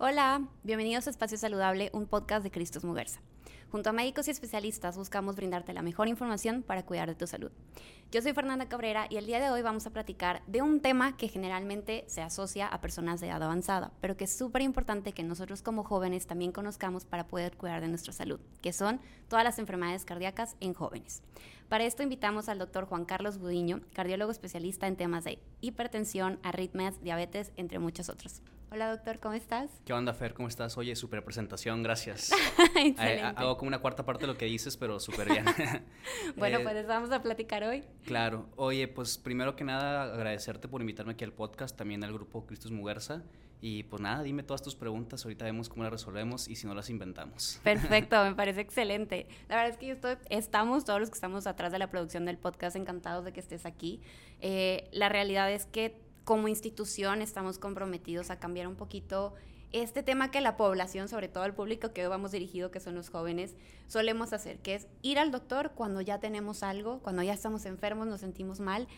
Hola, bienvenidos a Espacio Saludable, un podcast de Cristos Muguerza. Junto a médicos y especialistas buscamos brindarte la mejor información para cuidar de tu salud. Yo soy Fernanda Cabrera y el día de hoy vamos a platicar de un tema que generalmente se asocia a personas de edad avanzada, pero que es súper importante que nosotros como jóvenes también conozcamos para poder cuidar de nuestra salud, que son todas las enfermedades cardíacas en jóvenes. Para esto invitamos al doctor Juan Carlos Budiño, cardiólogo especialista en temas de hipertensión, arritmias, diabetes, entre muchos otros. Hola doctor, ¿cómo estás? ¿Qué onda Fer? ¿Cómo estás? Oye, súper presentación, gracias. Hago como una cuarta parte de lo que dices, pero súper bien. bueno, eh, pues vamos a platicar hoy. Claro. Oye, pues primero que nada agradecerte por invitarme aquí al podcast, también al grupo Cristus Muguerza. Y pues nada, dime todas tus preguntas, ahorita vemos cómo las resolvemos y si no las inventamos. Perfecto, me parece excelente. La verdad es que estoy, estamos, todos los que estamos atrás de la producción del podcast, encantados de que estés aquí. Eh, la realidad es que como institución estamos comprometidos a cambiar un poquito este tema que la población, sobre todo el público que hoy vamos dirigido, que son los jóvenes, solemos hacer, que es ir al doctor cuando ya tenemos algo, cuando ya estamos enfermos, nos sentimos mal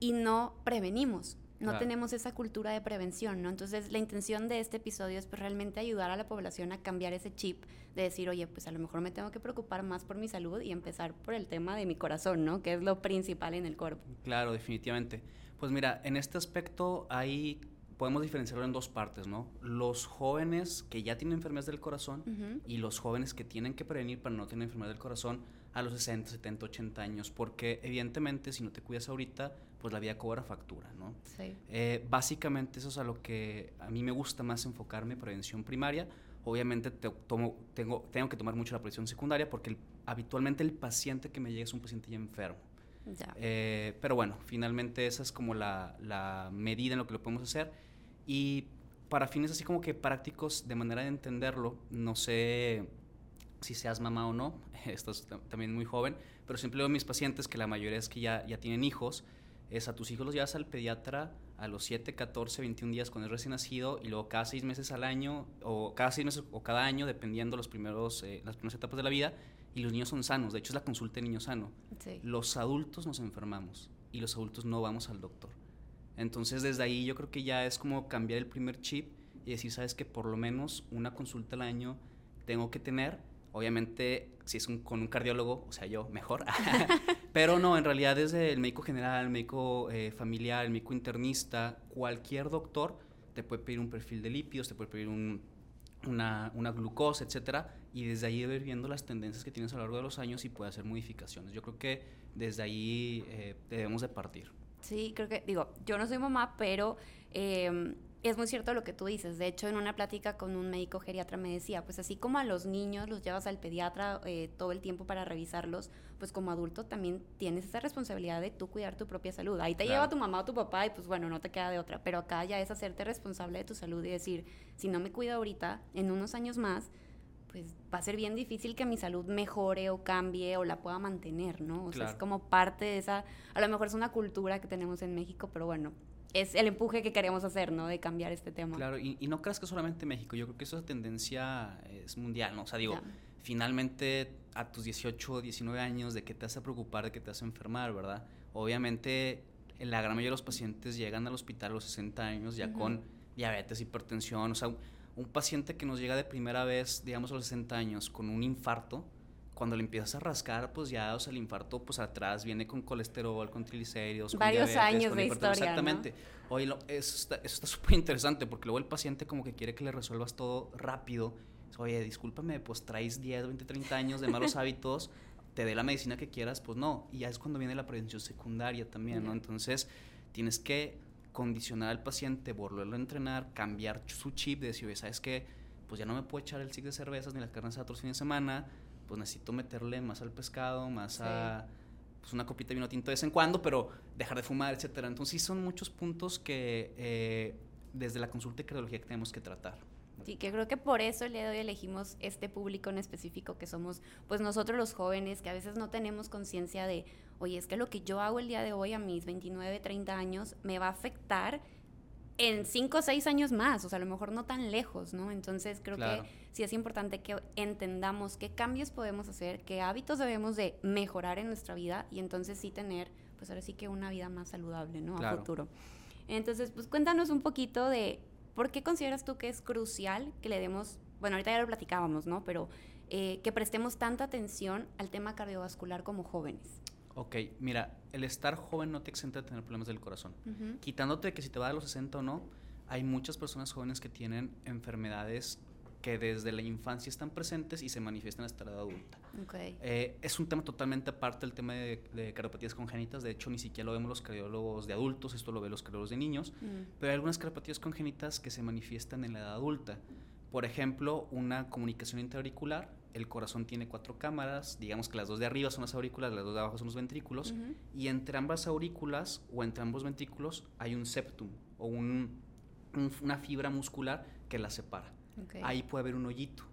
y no prevenimos. No tenemos esa cultura de prevención, ¿no? Entonces, la intención de este episodio es pues, realmente ayudar a la población a cambiar ese chip de decir, oye, pues a lo mejor me tengo que preocupar más por mi salud y empezar por el tema de mi corazón, ¿no? Que es lo principal en el cuerpo. Claro, definitivamente. Pues mira, en este aspecto ahí podemos diferenciarlo en dos partes, ¿no? Los jóvenes que ya tienen enfermedades del corazón y los jóvenes que tienen que prevenir para no tener enfermedad del corazón a los 60, 70, 80 años, porque evidentemente si no te cuidas ahorita, pues la vida cobra factura, ¿no? Sí. Eh, básicamente eso es a lo que a mí me gusta más enfocarme, prevención primaria. Obviamente tomo, tengo, tengo que tomar mucho la prevención secundaria porque habitualmente el paciente que me llega es un paciente ya enfermo. Eh, pero bueno, finalmente esa es como la, la, medida en lo que lo podemos hacer. Y para fines así como que prácticos, de manera de entenderlo, no sé si seas mamá o no, estás también muy joven, pero siempre digo a mis pacientes que la mayoría es que ya, ya tienen hijos, es a tus hijos los llevas al pediatra a los 7, 14, 21 días cuando es recién nacido y luego cada seis meses al año o cada seis meses o cada año dependiendo los primeros, eh, las primeras etapas de la vida y los niños son sanos. De hecho, es la consulta de niño sano. Los adultos nos enfermamos y los adultos no vamos al doctor. Entonces, desde ahí yo creo que ya es como cambiar el primer chip y decir, sabes que por lo menos una consulta al año tengo que tener. Obviamente, si es con un cardiólogo, o sea, yo mejor. Pero no, en realidad desde el médico general, el médico eh, familiar, el médico internista, cualquier doctor te puede pedir un perfil de lípidos, te puede pedir un una, una, glucosa, etcétera, y desde ahí ir viendo las tendencias que tienes a lo largo de los años y puede hacer modificaciones. Yo creo que desde ahí eh, debemos de partir. Sí, creo que, digo, yo no soy mamá, pero eh, es muy cierto lo que tú dices. De hecho, en una plática con un médico geriatra me decía, pues así como a los niños los llevas al pediatra eh, todo el tiempo para revisarlos, pues como adulto también tienes esa responsabilidad de tú cuidar tu propia salud. Ahí te lleva tu mamá o tu papá y pues bueno, no te queda de otra. Pero acá ya es hacerte responsable de tu salud y decir, si no me cuido ahorita, en unos años más, pues va a ser bien difícil que mi salud mejore o cambie o la pueda mantener, ¿no? O sea, es como parte de esa, a lo mejor es una cultura que tenemos en México, pero bueno, es el empuje que queremos hacer, ¿no? De cambiar este tema. Claro, y, no creas que solamente México, yo creo que esa tendencia es mundial, ¿no? O sea, digo, finalmente a tus 18, 19 años, ¿de qué te a preocupar, de qué te a enfermar, verdad? Obviamente, la gran mayoría de los pacientes llegan al hospital a los 60 años ya con diabetes, hipertensión, o sea, un paciente que nos llega de primera vez, digamos a los 60 años, con un infarto, cuando le empiezas a rascar, pues ya, o sea, el infarto, pues atrás viene con colesterol, con triglicéridos, Varios años de historia, Exactamente. Oye, eso está súper interesante porque luego el paciente como que quiere que le resuelvas todo rápido. Oye, discúlpame, pues traes 10, 20, 30 años de malos hábitos, te dé la medicina que quieras, pues no. Y ya es cuando viene la prevención secundaria también, ¿no? Entonces, tienes que condicionar al paciente, volverlo a entrenar, cambiar su chip, de decir, oye, ¿sabes qué? Pues ya no me puedo echar el ciclo de cervezas ni las carnes a otros fines de semana, pues necesito meterle más al pescado, más a pues una copita de vino tinto de vez en cuando, pero dejar de fumar, etcétera. Entonces sí son muchos puntos que eh, desde la consulta de cardiología que tenemos que tratar. Sí, que creo que por eso el día de hoy elegimos este público en específico que somos, pues nosotros los jóvenes, que a veces no tenemos conciencia de, oye, es que lo que yo hago el día de hoy a mis 29, 30 años me va a afectar en cinco o seis años más, o sea, a lo mejor no tan lejos, ¿no? Entonces creo que sí es importante que entendamos qué cambios podemos hacer, qué hábitos debemos de mejorar en nuestra vida y entonces sí tener, pues ahora sí que una vida más saludable, ¿no? A futuro. Entonces, pues cuéntanos un poquito de ¿Por qué consideras tú que es crucial que le demos, bueno, ahorita ya lo platicábamos, ¿no? Pero eh, que prestemos tanta atención al tema cardiovascular como jóvenes? Ok, mira, el estar joven no te exenta de tener problemas del corazón. Quitándote que si te va a los 60 o no, hay muchas personas jóvenes que tienen enfermedades que desde la infancia están presentes y se manifiestan hasta la edad adulta. Okay. Eh, es un tema totalmente aparte del tema de, de, cardiopatías congénitas, de hecho ni siquiera lo vemos los cardiólogos de adultos, esto lo ven los cardiólogos de niños, mm. pero hay algunas cardiopatías congénitas que se manifiestan en la edad adulta. Por ejemplo, una comunicación interauricular el corazón tiene cuatro cámaras, digamos que las dos de arriba son las aurículas, las dos de abajo son los ventrículos, y entre ambas aurículas o entre ambos ventrículos hay un septum o una fibra muscular que las separa. Ahí puede haber un hoyito,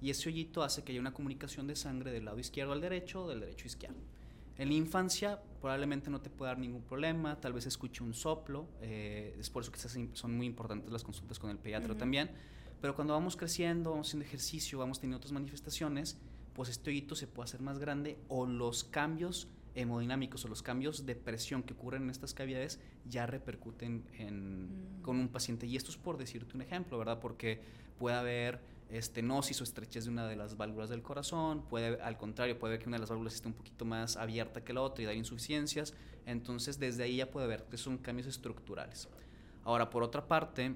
y ese hoyito hace que haya una comunicación de sangre del lado izquierdo al derecho o del derecho a izquierdo. En la infancia probablemente no te puede dar ningún problema, tal vez escuche un soplo, eh, es por eso que son muy importantes las consultas con el pediatra también pero cuando vamos creciendo, vamos haciendo ejercicio, vamos teniendo otras manifestaciones, pues este hoyito se puede hacer más grande o los cambios hemodinámicos o los cambios de presión que ocurren en estas cavidades ya repercuten en, mm. con un paciente. Y esto es por decirte un ejemplo, ¿verdad? Porque puede haber estenosis o estrechez de una de las válvulas del corazón, puede, al contrario, puede ver que una de las válvulas esté un poquito más abierta que la otra y dar insuficiencias. Entonces, desde ahí ya puede ver que son cambios estructurales. Ahora, por otra parte,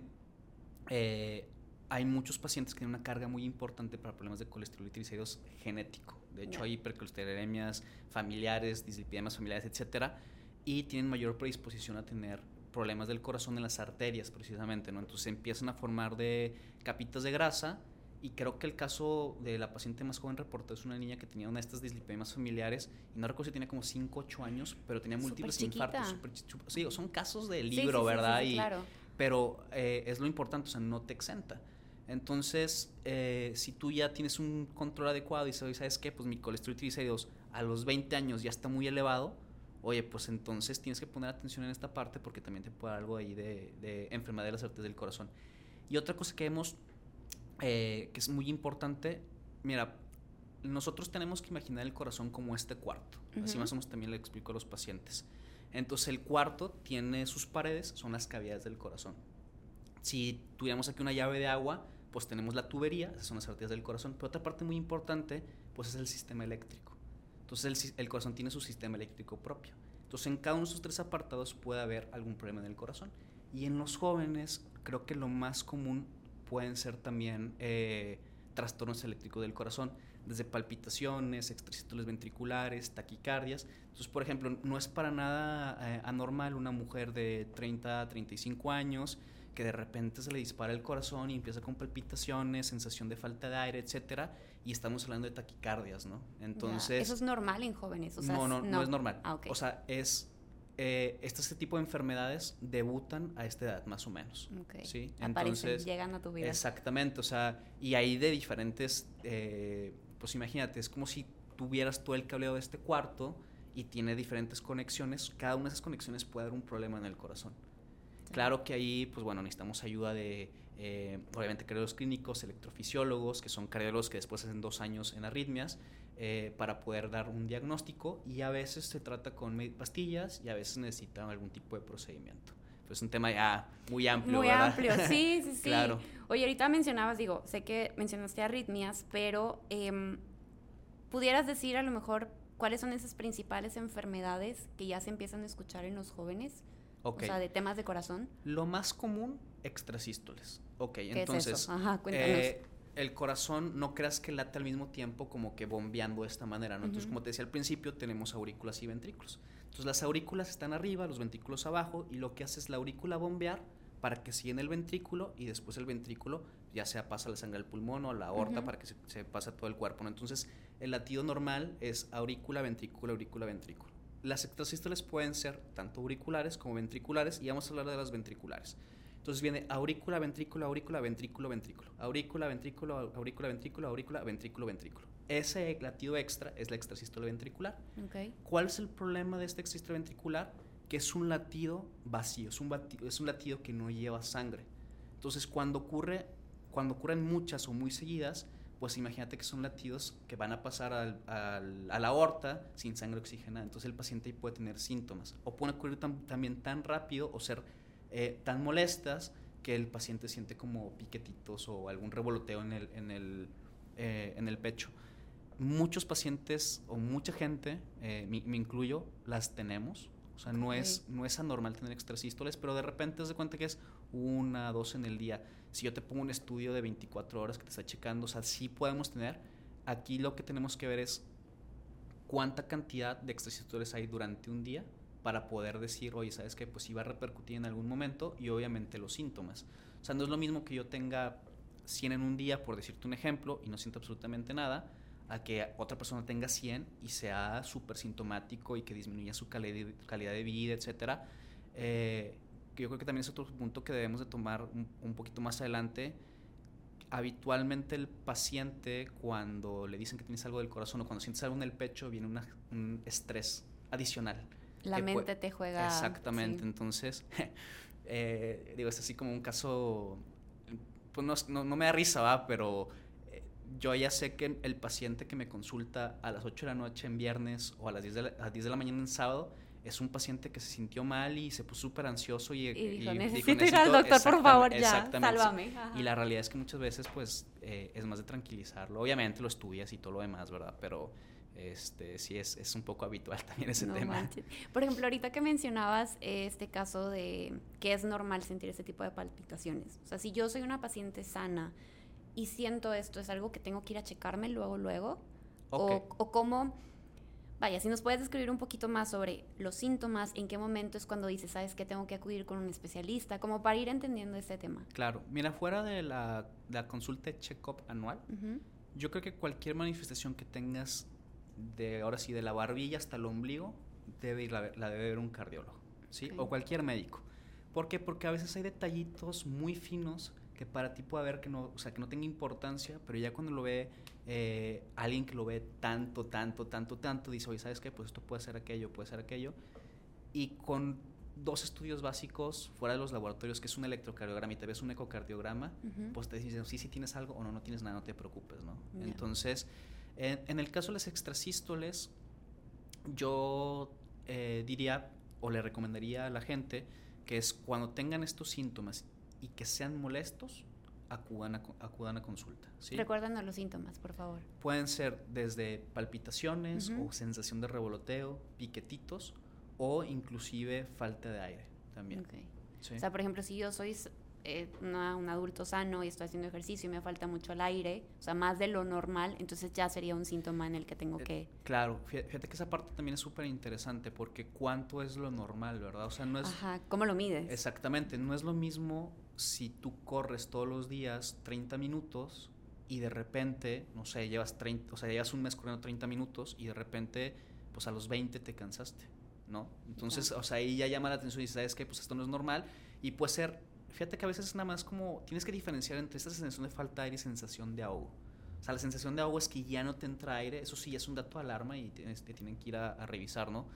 eh, hay muchos pacientes que tienen una carga muy importante para problemas de colesterol y triglicéridos genético. De hecho, hay hipercolesterolemias familiares, dislipidemias familiares, etcétera, y tienen mayor predisposición a tener problemas del corazón en las arterias, precisamente, ¿no? Entonces empiezan a formar de capitas de grasa y creo que el caso de la paciente más joven reportó es una niña que tenía una de estas dislipidemias familiares y no recuerdo si tenía como 5, 8 años, pero tenía múltiples infartos. Super, sí, son casos de libro, ¿verdad? y, claro. Pero eh, es lo importante, o sea, no te exenta. Entonces, eh, si tú ya tienes un control adecuado y sabes qué, pues mi colesterol triglicéridos a los 20 años ya está muy elevado, oye, pues entonces tienes que poner atención en esta parte porque también te puede dar algo ahí de, enfermedad de las arterias del corazón. Y otra cosa que vemos eh, que es muy importante, mira, nosotros tenemos que imaginar el corazón como este cuarto. Así más o menos también le explico a los pacientes. Entonces el cuarto tiene sus paredes, son las cavidades del corazón. Si tuviéramos aquí una llave de agua, pues tenemos la tubería, esas son las arterias del corazón, pero otra parte muy importante, pues es el sistema eléctrico. Entonces el, corazón tiene su sistema eléctrico propio. Entonces en cada uno de esos tres apartados puede haber algún problema en el corazón. Y en los jóvenes creo que lo más común pueden ser también eh, trastornos eléctricos del corazón, desde palpitaciones, extrasístoles ventriculares, taquicardias. Entonces, por ejemplo, no es para nada eh, anormal una mujer de 30 a 35 años que de repente se le dispara el corazón y empieza con palpitaciones, sensación de falta de aire, etcétera, y estamos hablando de taquicardias, ¿no? Entonces... Eso es normal en jóvenes, o sea, no, no, no, es normal. Ah, o sea, es... Eh, este, tipo de enfermedades debutan a esta edad, más o menos. ¿sí? Entonces, llegan a tu vida. Exactamente, o sea, y ahí de diferentes, eh, pues imagínate, es como si tuvieras todo el cableo de este cuarto y tiene diferentes conexiones, cada una de esas conexiones puede dar un problema en el corazón. Claro que ahí, pues bueno, necesitamos ayuda de, eh, obviamente, cardiólogos clínicos, electrofisiólogos, que son cardiólogos que después hacen dos años en arritmias, eh, para poder dar un diagnóstico y a veces se trata con pastillas y a veces necesitan algún tipo de procedimiento. Pues es un tema ya muy amplio. Muy amplio, sí, sí, sí. Claro. Oye, ahorita mencionabas, digo, sé que mencionaste arritmias, pero em, pudieras decir a lo mejor cuáles son esas principales enfermedades que ya se empiezan a escuchar en los jóvenes. O sea, de temas de corazón. Lo más común, extrasístoles. Ok, entonces. Ajá, cuéntanos. Eh, el corazón no creas que late al mismo tiempo como que bombeando de esta manera, ¿no? Entonces, como te decía al principio, tenemos aurículas y ventrículos. Entonces, las aurículas están arriba, los ventrículos abajo, y lo que hace es la aurícula bombear para que siga en el ventrículo y después el ventrículo ya sea pasa la sangre al pulmón o a la aorta para que se, se pase a todo el cuerpo, ¿no? Entonces, el latido normal es aurícula, ventrículo, aurícula, ventrículo. Las extrasístoles pueden ser tanto auriculares como ventriculares y vamos a hablar de las ventriculares. Entonces viene aurícula, ventrículo, aurícula, ventrículo, ventrículo. Aurícula, ventrículo, aurícula, ventrículo, aurícula, ventrículo, ventrículo. Ese latido extra es la extrasístole ventricular. Okay. ¿Cuál es el problema de este extrasístole ventricular? Que es un latido vacío, es un, es un latido que no lleva sangre. Entonces cuando ocurre, cuando ocurren muchas o muy seguidas, pues imagínate que son latidos que van a pasar al, a la aorta sin sangre oxigenada. Entonces el paciente puede tener síntomas. O pueden ocurrir también tan rápido o ser eh, tan molestas que el paciente siente como piquetitos o algún revoloteo en el, en el, eh, en el pecho. Muchos pacientes o mucha gente, eh, me, incluyo, las tenemos. O sea, no, es, no es anormal tener extrasístoles, pero de repente te das cuenta que es una, dos en el día. Si yo te pongo un estudio de 24 horas que te está checando, o sea, sí podemos tener. Aquí lo que tenemos que ver es cuánta cantidad de extrasístoles hay durante un día para poder decir, oye, ¿sabes qué? Pues iba a repercutir en algún momento y obviamente los síntomas. O sea, no es lo mismo que yo tenga 100 en un día, por decirte un ejemplo, y no siento absolutamente nada, a que otra persona tenga 100 y sea súper sintomático y que disminuya su calidad de vida, etc. Eh, yo creo que también es otro punto que debemos de tomar un, poquito más adelante. Habitualmente el paciente cuando le dicen que tienes algo del corazón o cuando sientes algo en el pecho viene un estrés adicional la mente te juega. Exactamente, entonces, eh, digo, es así como un caso, pues no, no, me da risa, va, pero eh, yo ya sé que el paciente que me consulta a las 8 de la noche en viernes o a las 10 de la, a 10 de la mañana en sábado, es un paciente que se sintió mal y se puso súper ansioso y, y, dijo, necesito, ir al doctor, por favor, ya, sálvame. Y la realidad es que muchas veces, pues, eh, es más de tranquilizarlo. Obviamente lo estudias y todo lo demás, ¿verdad? Pero este, sí es, es un poco habitual también ese tema. Por ejemplo, ahorita que mencionabas este caso de que es normal sentir ese tipo de palpitaciones. O sea, si yo soy una paciente sana y siento esto, ¿es algo que tengo que ir a checarme luego, luego? O, o cómo... Vaya, si nos puedes describir un poquito más sobre los síntomas, en qué momento es cuando dices, sabes que tengo que acudir con un especialista, como para ir entendiendo este tema. Claro, mira, fuera de la, la consulta de check-up anual, yo creo que cualquier manifestación que tengas de ahora sí, de la barbilla hasta el ombligo, debe ir la, debe ver un cardiólogo, ¿sí? O cualquier médico. ¿Por qué? Porque a veces hay detallitos muy finos que para ti puede haber que no, o sea, que no tenga importancia, pero ya cuando lo ve eh, alguien que lo ve tanto, tanto, tanto, tanto, dice, oye, ¿sabes qué? Pues esto puede ser aquello, puede ser aquello. Y con dos estudios básicos fuera de los laboratorios, que es un electrocardiograma y te ves un ecocardiograma, pues te dicen, sí, sí tienes algo o no, no tienes nada, no te preocupes, ¿no? Entonces, en, el caso de las extrasístoles, yo eh, diría o le recomendaría a la gente que es cuando tengan estos síntomas y que sean molestos, acudan a, acudan a consulta. ¿sí? Recuérdanos los síntomas, por favor. Pueden ser desde palpitaciones o sensación de revoloteo, piquetitos o inclusive falta de aire también. O sea, por ejemplo, si yo soy eh, un adulto sano y estoy haciendo ejercicio y me falta mucho el aire, o sea, más de lo normal, entonces ya sería un síntoma en el que tengo eh, que... claro, fíjate que esa parte también es súper interesante porque cuánto es lo normal, ¿verdad? O sea, no es... Ajá, ¿cómo lo mides? Exactamente, no es lo mismo si tú corres todos los días 30 minutos y de repente, no sé, llevas 30, o sea, llevas un mes corriendo 30 minutos y de repente, pues a los 20 te cansaste, ¿no? Entonces, o sea, ahí ya llama la atención y sabes que pues esto no es normal y puede ser fíjate que a veces es nada más como, tienes que diferenciar entre esta sensación de falta de aire y sensación de ahogo. O sea, la sensación de ahogo es que ya no te entra aire, eso sí ya es un dato de alarma y te tienen que ir a, revisar, ¿no?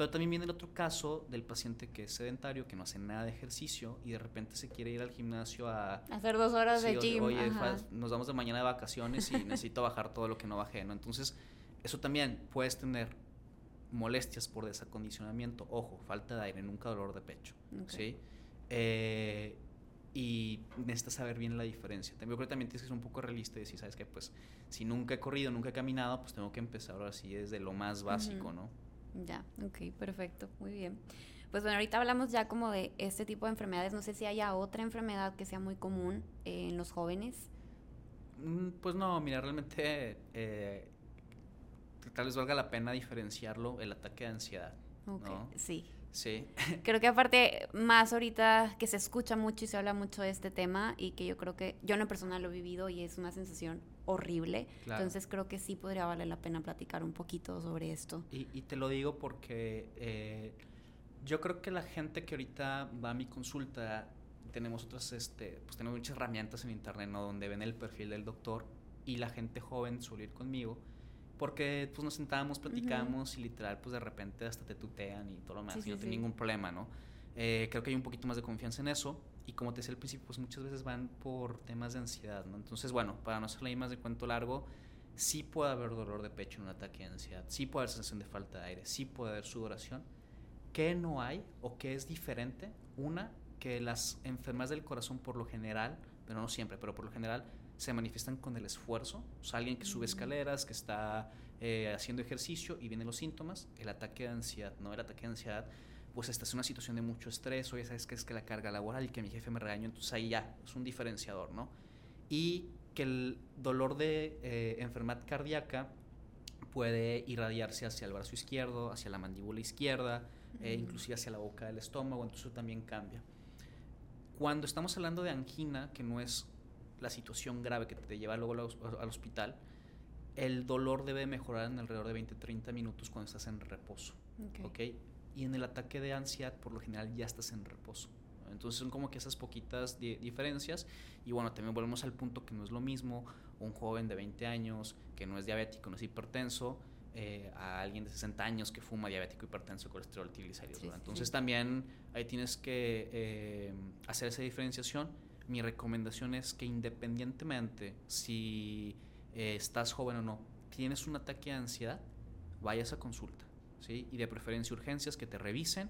Pero también viene el otro caso del paciente que es sedentario, que no hace nada de ejercicio y de repente se quiere ir al gimnasio a... Hacer dos horas de gym. Oye, nos vamos de mañana de vacaciones y necesito bajar todo lo que no bajé, ¿no? Entonces, eso también puedes tener molestias por desacondicionamiento, ojo, falta de aire, nunca dolor de pecho, ¿sí? Eh, y necesitas saber bien la diferencia. También creo que también tienes que ser un poco realista y decir, sabes que pues si nunca he corrido, nunca he caminado, pues tengo que empezar ahora sí desde lo más básico, ¿no? Ya, ok, perfecto, muy bien. Pues bueno, ahorita hablamos ya como de este tipo de enfermedades. No sé si haya otra enfermedad que sea muy común en los jóvenes. Mm, pues no, mira, realmente eh, tal vez valga la pena diferenciarlo, el ataque de ansiedad. Okay, Sí, Sí. Creo que aparte, más ahorita que se escucha mucho y se habla mucho de este tema y que yo creo que yo en lo personal lo he vivido y es una sensación horrible. Entonces creo que sí podría valer la pena platicar un poquito sobre esto. Y, te lo digo porque eh, yo creo que la gente que ahorita va a mi consulta, tenemos otras, este, pues tenemos muchas herramientas en internet, ¿no? Donde ven el perfil del doctor y la gente joven suele ir conmigo porque pues nos sentábamos, platicamos y literal pues de repente hasta te tutean y todo lo demás y no tiene ningún problema, ¿no? Eh, creo que hay un poquito más de confianza en eso y como te decía al principio pues muchas veces van por temas de ansiedad, ¿no? Entonces bueno, para no hacerle más de cuento largo, sí puede haber dolor de pecho en un ataque de ansiedad, sí puede haber sensación de falta de aire, sí puede haber sudoración. ¿Qué no hay o qué es diferente? Una, que las enfermedades del corazón por lo general, pero no siempre, pero por lo general se manifiestan con el esfuerzo. O sea, alguien que sube escaleras, que está eh, haciendo ejercicio y vienen los síntomas, el ataque de ansiedad, ¿no? El ataque de ansiedad, pues esta es una situación de mucho estrés, o ya sabes que es que la carga laboral y que mi jefe me regañó, entonces ahí ya es un diferenciador, ¿no? Y que el dolor de eh, enfermedad cardíaca puede irradiarse hacia el brazo izquierdo, hacia la mandíbula izquierda, e inclusive hacia la boca del estómago, entonces eso también cambia. Cuando estamos hablando de angina, que no es la situación grave que te lleva luego al, hospital, el dolor debe mejorar en alrededor de 20-30 minutos cuando estás en reposo. Okay. Y en el ataque de ansiedad, por lo general, ya estás en reposo. Entonces son como que esas poquitas diferencias. Y bueno, también volvemos al punto que no es lo mismo un joven de 20 años que no es diabético, no es hipertenso, eh, a alguien de 60 años que fuma diabético, hipertenso, colesterol, triglicéridos. Entonces también ahí tienes que eh, hacer esa diferenciación. Mi recomendación es que independientemente si eh, estás joven o no, tienes un ataque de ansiedad, vayas a consulta. ¿Sí? Y de preferencia urgencias, que te revisen,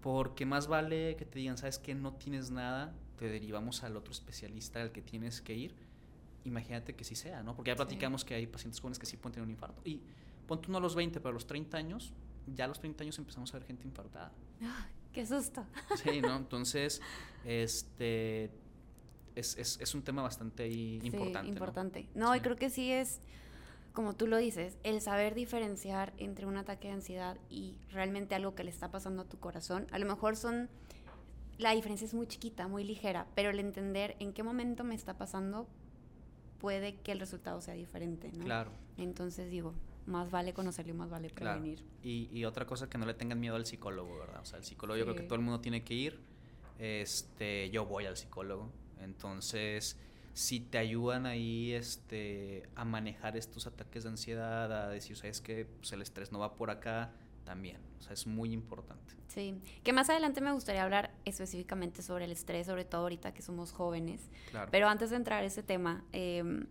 porque más vale que te digan, sabes que no tienes nada, te derivamos al otro especialista al que tienes que ir. Imagínate que sí sea, ¿no? Porque ya platicamos que hay pacientes jóvenes que sí pueden tener un infarto. Y ponte uno a los 20, pero a los 30 años, ya a los 30 años empezamos a ver gente infartada. ¡Qué susto! Sí, ¿no? Entonces, este... Es, es, es un tema bastante importante. importante. No, y creo que sí es, como tú lo dices, el saber diferenciar entre un ataque de ansiedad y realmente algo que le está pasando a tu corazón. A lo mejor son la diferencia es muy chiquita, muy ligera, pero el entender en qué momento me está pasando puede que el resultado sea diferente, ¿no? Claro. Entonces digo, más vale conocerlo y más vale prevenir. Y, y, otra cosa que no le tengan miedo al psicólogo, ¿verdad? O sea, el psicólogo yo creo que todo el mundo tiene que ir. Este, yo voy al psicólogo. Entonces, si te ayudan ahí este, a manejar estos ataques de ansiedad, a decir, sabes que pues, el estrés no va por acá, también. O sea, es muy importante. Sí, que más adelante me gustaría hablar específicamente sobre el estrés, sobre todo ahorita que somos jóvenes. Claro. Pero antes de entrar a ese tema, em,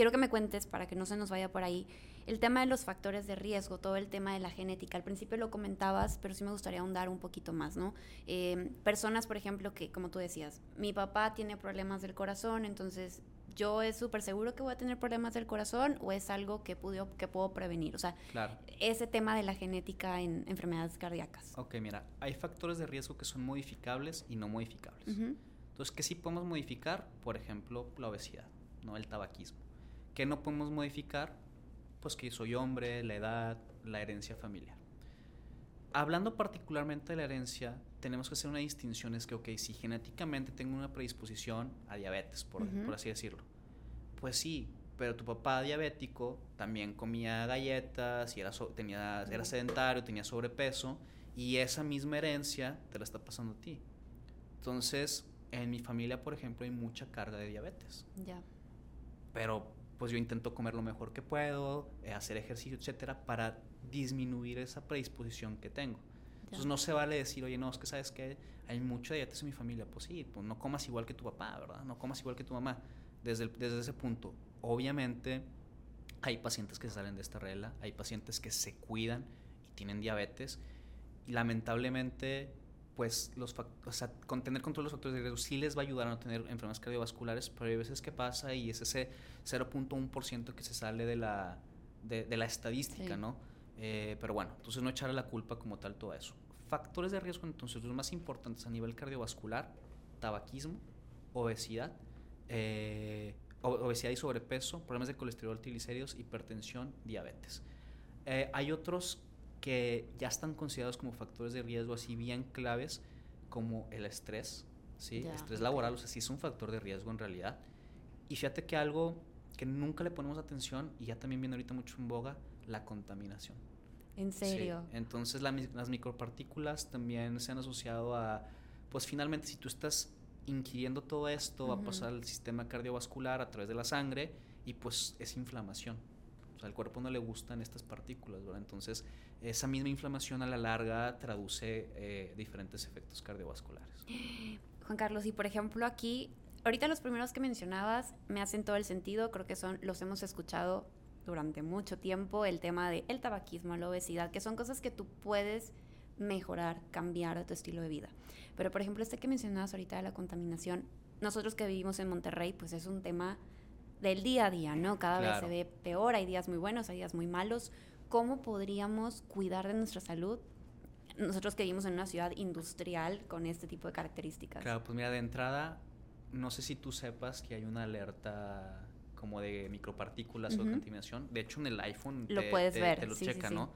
quiero que me cuentes, para que no se nos vaya por ahí, el tema de los factores de riesgo, todo el tema de la genética. Al principio lo comentabas, pero sí me gustaría ahondar un poquito más, ¿no? Eh, personas, por ejemplo, que, como tú decías, mi papá tiene problemas del corazón, entonces yo es súper seguro que voy a tener problemas del corazón o es algo que, puedo, que puedo prevenir. O sea, ese tema de la genética en enfermedades cardíacas. Ok, mira, hay factores de riesgo que son modificables y no modificables. Entonces, ¿qué sí podemos modificar? Por ejemplo, la obesidad, ¿no? El tabaquismo. ¿Qué no podemos modificar? pues que soy hombre, la edad, la herencia familiar. Hablando particularmente de la herencia, tenemos que hacer una distinción, es que, ok, si genéticamente tengo una predisposición a diabetes, por, así decirlo, pues sí, pero tu papá diabético también comía galletas y era, tenía, era sedentario, tenía sobrepeso, y esa misma herencia te la está pasando a ti. Entonces, en mi familia, por ejemplo, hay mucha carga de diabetes. Ya. Pero pues yo intento comer lo mejor que puedo, eh, hacer ejercicio, etcétera, para disminuir esa predisposición que tengo. Entonces no se vale decir, oye, no, es que sabes que hay mucha diabetes en mi familia. Pues sí, pues no comas igual que tu papá, ¿verdad? No comas igual que tu mamá. Desde, desde ese punto, obviamente hay pacientes que salen de esta regla, hay pacientes que se cuidan y tienen diabetes. Y lamentablemente pues los o sea, con tener control de los factores de riesgo sí les va a ayudar a no tener enfermedades cardiovasculares, pero hay veces que pasa y es ese 0.1% que se sale de la, de, la estadística, ¿no? Eh, pero bueno, entonces no echarle la culpa como tal todo eso. Factores de riesgo, entonces, los más importantes a nivel cardiovascular, tabaquismo, obesidad, eh, obesidad y sobrepeso, problemas de colesterol, triglicéridos, hipertensión, diabetes. Eh, hay otros que ya están considerados como factores de riesgo así bien claves como el estrés, ¿sí? El estrés laboral, o sea, sí es un factor de riesgo en realidad. Y fíjate que algo que nunca le ponemos atención y ya también viene ahorita mucho en boga, la contaminación. ¿En serio? Entonces las micropartículas también se han asociado a, pues finalmente si tú estás ingiriendo todo esto, va a pasar al sistema cardiovascular a través de la sangre y pues es inflamación. Sea, al cuerpo no le gustan estas partículas, ¿verdad? Entonces esa misma inflamación a la larga traduce eh, diferentes efectos cardiovasculares. Juan Carlos, y por ejemplo aquí, ahorita los primeros que mencionabas me hacen todo el sentido, creo que son, los hemos escuchado durante mucho tiempo, el tema del el tabaquismo, la obesidad, que son cosas que tú puedes mejorar, cambiar tu estilo de vida. Pero, por ejemplo, este que mencionabas ahorita de la contaminación, nosotros que vivimos en Monterrey, pues es un tema del día a día, ¿no? Cada vez se ve peor, hay días muy buenos, hay días muy malos. ¿Cómo podríamos cuidar de nuestra salud nosotros que vivimos en una ciudad industrial con este tipo de características? Claro, pues mira, de entrada, no sé si tú sepas que hay una alerta como de micropartículas o de contaminación. De hecho, en el iPhone lo te, puedes ver, te lo checa, ¿no?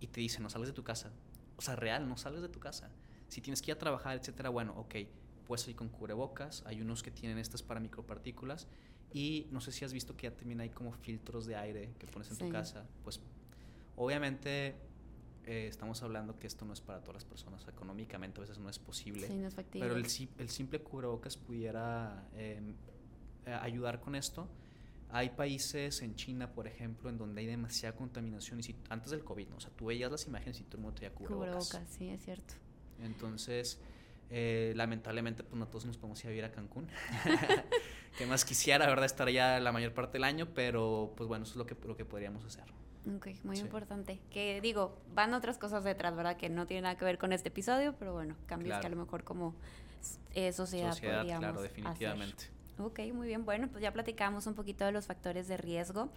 Y te dice, no sales de tu casa. O sea, real, no sales de tu casa. Si tienes que ir a trabajar, etcétera, bueno, ok, puedes ir con cubrebocas. Hay unos que tienen estas para micropartículas. Y no sé si has visto que ya también hay como filtros de aire que pones en tu casa. Pues obviamente eh, estamos hablando que esto no es para todas las personas. Económicamente a veces no es posible. Sí, no es factible. Pero el, el simple cubrebocas pudiera em, eh, ayudar con esto. Hay países en China, por ejemplo, en donde hay demasiada contaminación. Y si, antes del COVID, ¿no? o sea, tú veías las imágenes y tú no te cubrebocas. Cubrebocas, sí, es cierto. Entonces, eh, lamentablemente, pues no todos nos podemos ir a vivir a Cancún. que más quisiera, ¿verdad? Estar allá la mayor parte del año, pero pues bueno, eso es lo que, lo que podríamos hacer. Ok, muy importante. Que digo, van otras cosas detrás, ¿verdad? Que no tienen nada que ver con este episodio, pero bueno, cambios que a lo mejor como eh, sociedad, sociedad podríamos claro, definitivamente. Ok, muy bien. Bueno, pues ya platicamos un poquito de los factores de riesgo.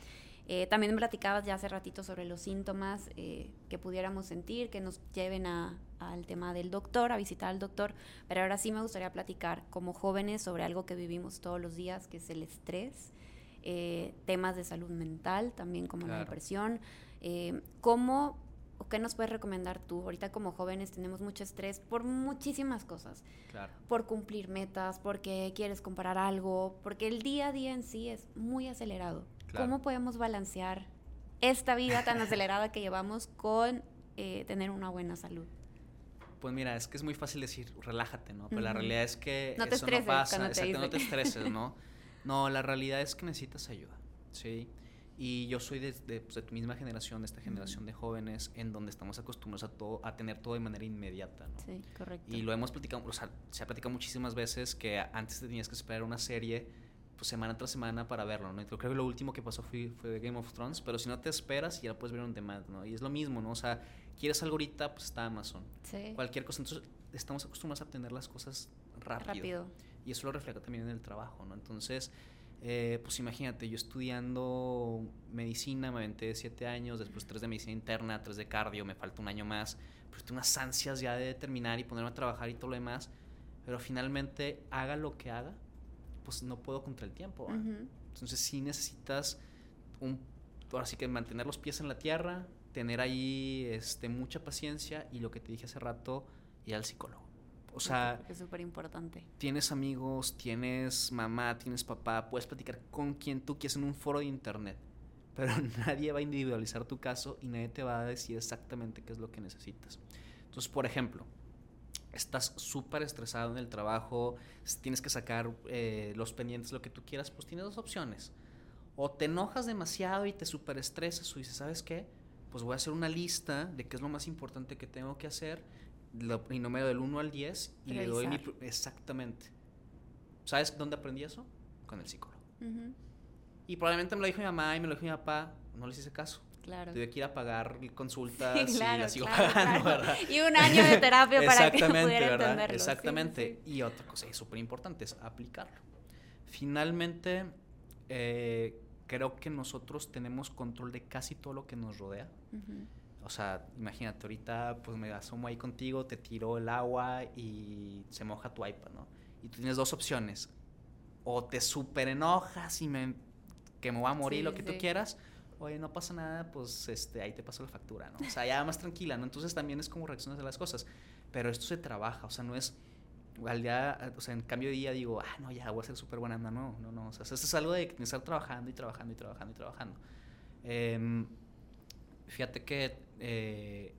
Eh, también platicabas ya hace ratito sobre los síntomas eh, que pudiéramos sentir, que nos lleven al tema del doctor, a visitar al doctor. Pero ahora sí me gustaría platicar como jóvenes sobre algo que vivimos todos los días, que es el estrés, eh, temas de salud mental, también como la depresión. ¿Cómo ¿O qué nos puedes recomendar tú? Ahorita como jóvenes tenemos mucho estrés por muchísimas cosas. Claro. Por cumplir metas, porque quieres comprar algo, porque el día a día en sí es muy acelerado. ¿Cómo podemos balancear esta vida tan acelerada que llevamos con eh, tener una buena salud? Pues mira, es que es muy fácil decir, relájate, ¿no? Pero la realidad es que no te eso no pasa. Exacto, no te estreses, ¿no? No, la realidad es que necesitas ayuda, ¿sí? Y yo soy de, pues, de, tu misma generación, de esta generación de jóvenes, en donde estamos acostumbrados a, todo, a tener todo de manera inmediata. ¿no? Sí, correcto. Y lo hemos platicado, o sea, se ha platicado muchísimas veces que antes te tenías que esperar una serie pues, semana tras semana para verlo, ¿no? Y creo que lo último que pasó fue, fue Game of Thrones, pero si no te esperas, ya puedes ver en demand, ¿no? Y es lo mismo, ¿no? O sea, quieres algo ahorita, pues está Amazon. Sí. Cualquier cosa. Entonces, estamos acostumbrados a obtener las cosas rápido. Rápido. Y eso lo refleja también en el trabajo, ¿no? Entonces eh, pues imagínate, yo estudiando medicina, me aventé siete años, después tres de medicina interna, tres de cardio, me falta un año más, pues tengo unas ansias ya de terminar y ponerme a trabajar y todo lo demás, pero finalmente haga lo que haga, pues no puedo contra el tiempo. Entonces sí necesitas un, ahora sí que mantener los pies en la tierra, tener ahí este, mucha paciencia y lo que te dije hace rato, ir al psicólogo. O sea, es súper importante. Tienes amigos, tienes mamá, tienes papá, puedes platicar con quien tú quieras en un foro de internet, pero nadie va a individualizar tu caso y nadie te va a decir exactamente qué es lo que necesitas. Entonces, por ejemplo, estás súper estresado en el trabajo, tienes que sacar eh, los pendientes, lo que tú quieras, pues tienes dos opciones. O te enojas demasiado y te súper estresas o dices, ¿sabes qué? Pues voy a hacer una lista de qué es lo más importante que tengo que hacer lo, y número del 1 al 10 y le doy mi... Exactamente. ¿Sabes dónde aprendí eso? Con el psicólogo. Y probablemente me lo dijo mi mamá y me lo dijo mi papá, no les hice caso. Claro. Tuve que ir a pagar consultas y las sigo pagando, ¿verdad? Y un año de terapia para que pudiera entenderlo. Exactamente. Y otra cosa súper importante es aplicarlo. Finalmente, eh, creo que nosotros tenemos control de casi todo lo que nos rodea. O sea, imagínate, ahorita pues me asomo ahí contigo, te tiro el agua y se moja tu iPad, ¿no? Y tú tienes dos opciones. O te súper enojas y me, que me voy a morir, lo que tú quieras. Oye, no pasa nada, pues este, ahí te paso la factura, ¿no? O sea, ya más tranquila, ¿no? Entonces también es como reacciones de las cosas. Pero esto se trabaja, o sea, no es al día, o sea, en cambio de día digo, ah, no, ya voy a ser súper buena, no, no, no, no. O sea, esto es algo de estar trabajando y trabajando y trabajando y trabajando. Eh, Fíjate que eh,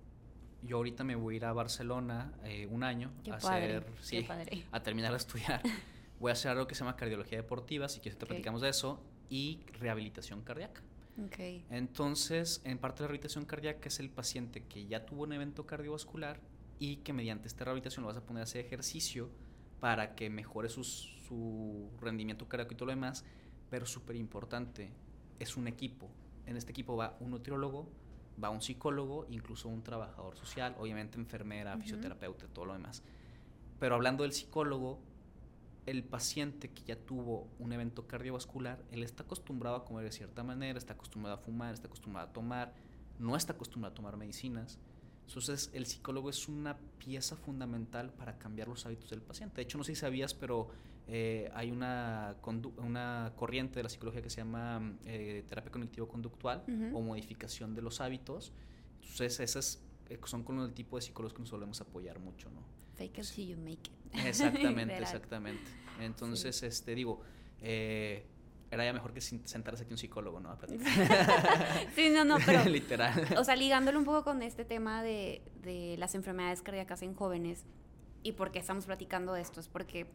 yo ahorita me voy a ir a Barcelona eh, un año a hacer, sí, a terminar de estudiar. voy a hacer algo que se llama cardiología deportiva, si quieres te platicamos de eso, y rehabilitación cardíaca. Okay. Entonces, en parte de la rehabilitación cardíaca es el paciente que ya tuvo un evento cardiovascular y que mediante esta rehabilitación lo vas a poner a hacer ejercicio para que mejore su rendimiento cardíaco y todo lo demás, pero súper importante, es un equipo. En este equipo va un nutriólogo, va un psicólogo, incluso un trabajador social, obviamente enfermera, fisioterapeuta, todo lo demás. Pero hablando del psicólogo, el paciente que ya tuvo un evento cardiovascular, él está acostumbrado a comer de cierta manera, está acostumbrado a fumar, está acostumbrado a tomar, no está acostumbrado a tomar medicinas. Entonces, el psicólogo es una pieza fundamental para cambiar los hábitos del paciente. De hecho, no sé si sabías, pero eh, hay una, una corriente de la psicología que se llama eh, terapia cognitivo-conductual o modificación de los hábitos. Entonces, esas eh, son con el tipo de psicólogos que nos solemos apoyar mucho, ¿no? Fake it till you make it. Exactamente, exactamente. Entonces, este, digo, eh, era ya mejor que sentarse aquí un psicólogo, ¿no? A sí, no, no, pero... Literal. O sea, ligándolo un poco con este tema de, de las enfermedades cardíacas en jóvenes y por qué estamos platicando de esto, es porque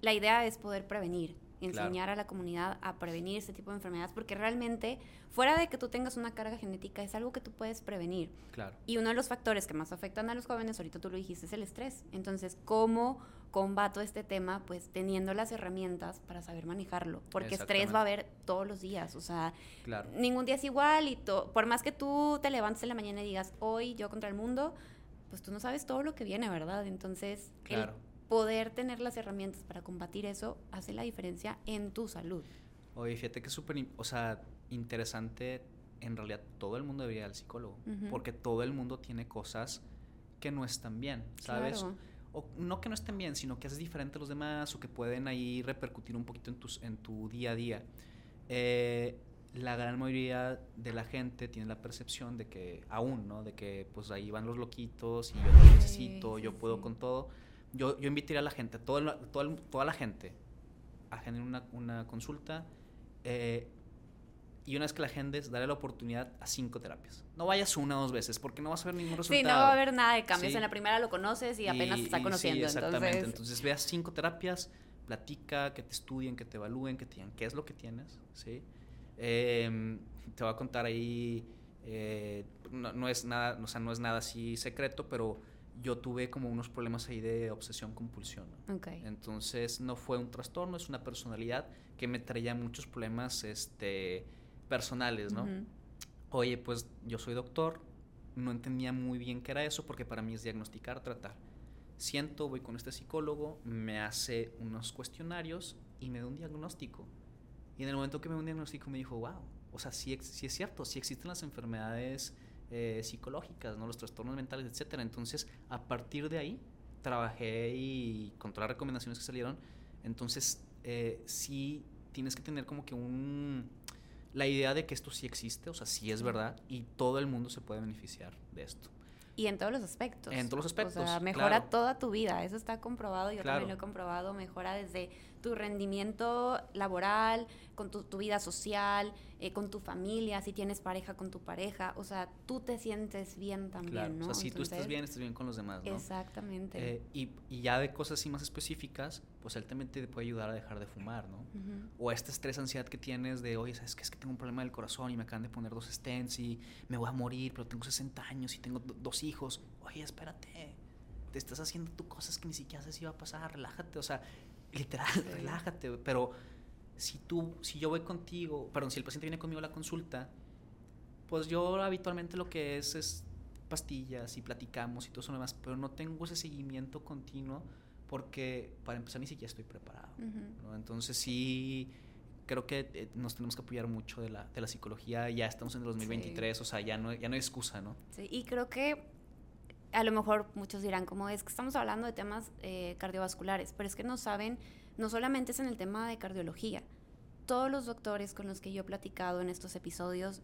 la idea es poder prevenir enseñar a la comunidad a prevenir este tipo de enfermedades, porque realmente, fuera de que tú tengas una carga genética, es algo que tú puedes prevenir. Claro. Y uno de los factores que más afectan a los jóvenes, ahorita tú lo dijiste, es el estrés. Entonces, ¿cómo combato este tema? Pues teniendo las herramientas para saber manejarlo, porque estrés va a haber todos los días, o sea, ningún día es igual y por más que tú te levantes en la mañana y digas, hoy yo contra el mundo, pues tú no sabes todo lo que viene, ¿verdad? Entonces, claro poder tener las herramientas para combatir eso hace la diferencia en tu salud. Oye, fíjate que es súper, o sea, interesante, en realidad todo el mundo debería ir al psicólogo, porque todo el mundo tiene cosas que no están bien, ¿sabes? O no que no estén bien, sino que haces diferente a los demás o que pueden ahí repercutir un poquito en, tus, en tu día a día. Eh, la gran mayoría de la gente tiene la percepción de que, aún, ¿no? De que pues ahí van los loquitos y yo no necesito, yo puedo con todo yo, yo invitaría a la gente, toda, toda, toda la gente, a generar una, una consulta. Eh, y una vez que la agendes, darle la oportunidad a cinco terapias. No vayas una o dos veces, porque no vas a ver ningún resultado. Sí, no va a haber nada de cambios. En la primera lo conoces y apenas te está conociendo. Sí, exactamente. Entonces... entonces, veas cinco terapias, platica, que te estudien, que te evalúen, que te digan qué es lo que tienes, ¿sí? Em, te voy a contar ahí, eh, no, no, es nada, o sea, no es nada así secreto, pero yo tuve como unos problemas ahí de obsesión compulsión. Entonces no fue un trastorno, es una personalidad que me traía muchos problemas este, personales, ¿no? Oye, pues yo soy doctor, no entendía muy bien qué era eso porque para mí es diagnosticar, tratar. Siento, voy con este psicólogo, me hace unos cuestionarios y me da un diagnóstico. Y en el momento que me da un diagnóstico me dijo, wow, o sea, sí, sí es cierto, sí existen las enfermedades eh, psicológicas, ¿no? los trastornos mentales, etcétera. Entonces, a partir de ahí, trabajé y con todas las recomendaciones que salieron, entonces eh, sí tienes que tener como que un la idea de que esto sí existe, o sea, sí es verdad y todo el mundo se puede beneficiar de esto. Y en todos los aspectos. En todos los aspectos. O sea, mejora toda tu vida, eso está comprobado, yo también lo he comprobado, mejora desde tu rendimiento laboral, con tu, vida social, eh, con tu familia, si tienes pareja con tu pareja, o sea, tú te sientes bien también, ¿no? O sea, si tú estás bien, estás bien con los demás, ¿no? Exactamente. Eh, y, y, ya de cosas así más específicas, pues él también te puede ayudar a dejar de fumar, ¿no? O este estrés, ansiedad que tienes de, oye, ¿sabes qué? Es que tengo un problema del corazón y me acaban de poner dos stents y me voy a morir, pero tengo 60 años y tengo dos hijos. Oye, espérate, te estás haciendo tú cosas que ni siquiera sabes si va a pasar, relájate, o sea, literal, relájate, pero si tú, si yo voy contigo, perdón, si el paciente viene conmigo a la consulta, pues yo habitualmente lo que es es pastillas y platicamos y todo eso demás, pero no tengo ese seguimiento continuo porque para empezar ni siquiera estoy preparado. Entonces sí, creo que eh, nos tenemos que apoyar mucho de la, de la psicología, ya estamos en el 2023, o sea, ya no, ya no hay excusa, ¿no? Sí, y creo que a lo mejor muchos dirán, como es que estamos hablando de temas eh, cardiovasculares, pero es que no saben, no solamente es en el tema de cardiología. Todos los doctores con los que yo he platicado en estos episodios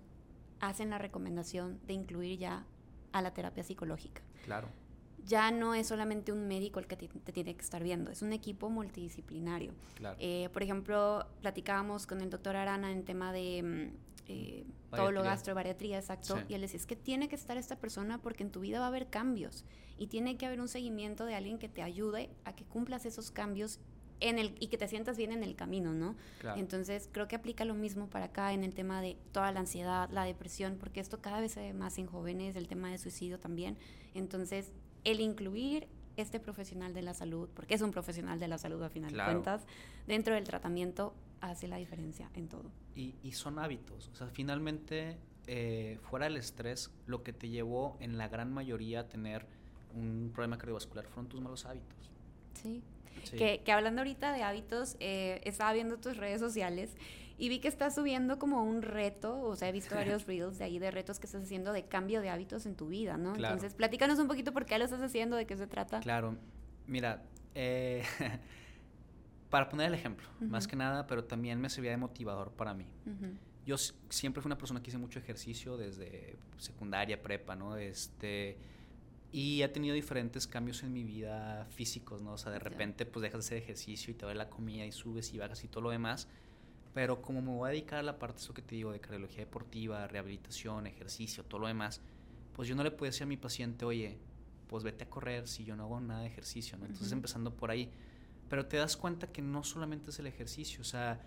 hacen la recomendación de incluir ya a la terapia psicológica. Claro. Ya no es solamente un médico el que te, tiene que estar viendo, es un equipo multidisciplinario. Claro. Eh, por ejemplo, platicábamos con el doctor Arana en tema de mm, eh, todo lo gastro, bariatría, exacto. Y él decía, es que tiene que estar esta persona porque en tu vida va a haber cambios y tiene que haber un seguimiento de alguien que te ayude a que cumplas esos cambios en el, y que te sientas bien en el camino, ¿no? Entonces, creo que aplica lo mismo para acá en el tema de toda la ansiedad, la depresión, porque esto cada vez se ve más en jóvenes, el tema de suicidio también. Entonces, el incluir este profesional de la salud, porque es un profesional de la salud a final de cuentas, dentro del tratamiento hace la diferencia en todo. Y, y, son hábitos, o sea, finalmente eh, fuera del estrés, lo que te llevó en la gran mayoría a tener un problema cardiovascular fueron tus malos hábitos. Sí. Que, que, hablando ahorita de hábitos, eh, estaba viendo tus redes sociales y vi que estás subiendo como un reto, o sea, he visto varios reels de ahí de retos que estás haciendo de cambio de hábitos en tu vida, ¿no? Entonces, platícanos un poquito por qué lo estás haciendo, de qué se trata. Claro, mira, eh, para poner el ejemplo, más que nada, pero también me servía de motivador para mí. Yo siempre fui una persona que hice mucho ejercicio desde secundaria, prepa, ¿no? Este, y he tenido diferentes cambios en mi vida físicos, ¿no? O sea, de repente pues dejas de hacer ejercicio y te va la comida y subes y bajas y todo lo demás. Pero como me voy a dedicar a la parte, eso que te digo, de cardiología deportiva, rehabilitación, ejercicio, todo lo demás, pues yo no le puedo decir a mi paciente, oye, pues vete a correr si yo no hago nada de ejercicio, ¿no? Entonces empezando por ahí. Pero te das cuenta que no solamente es el ejercicio, o sea,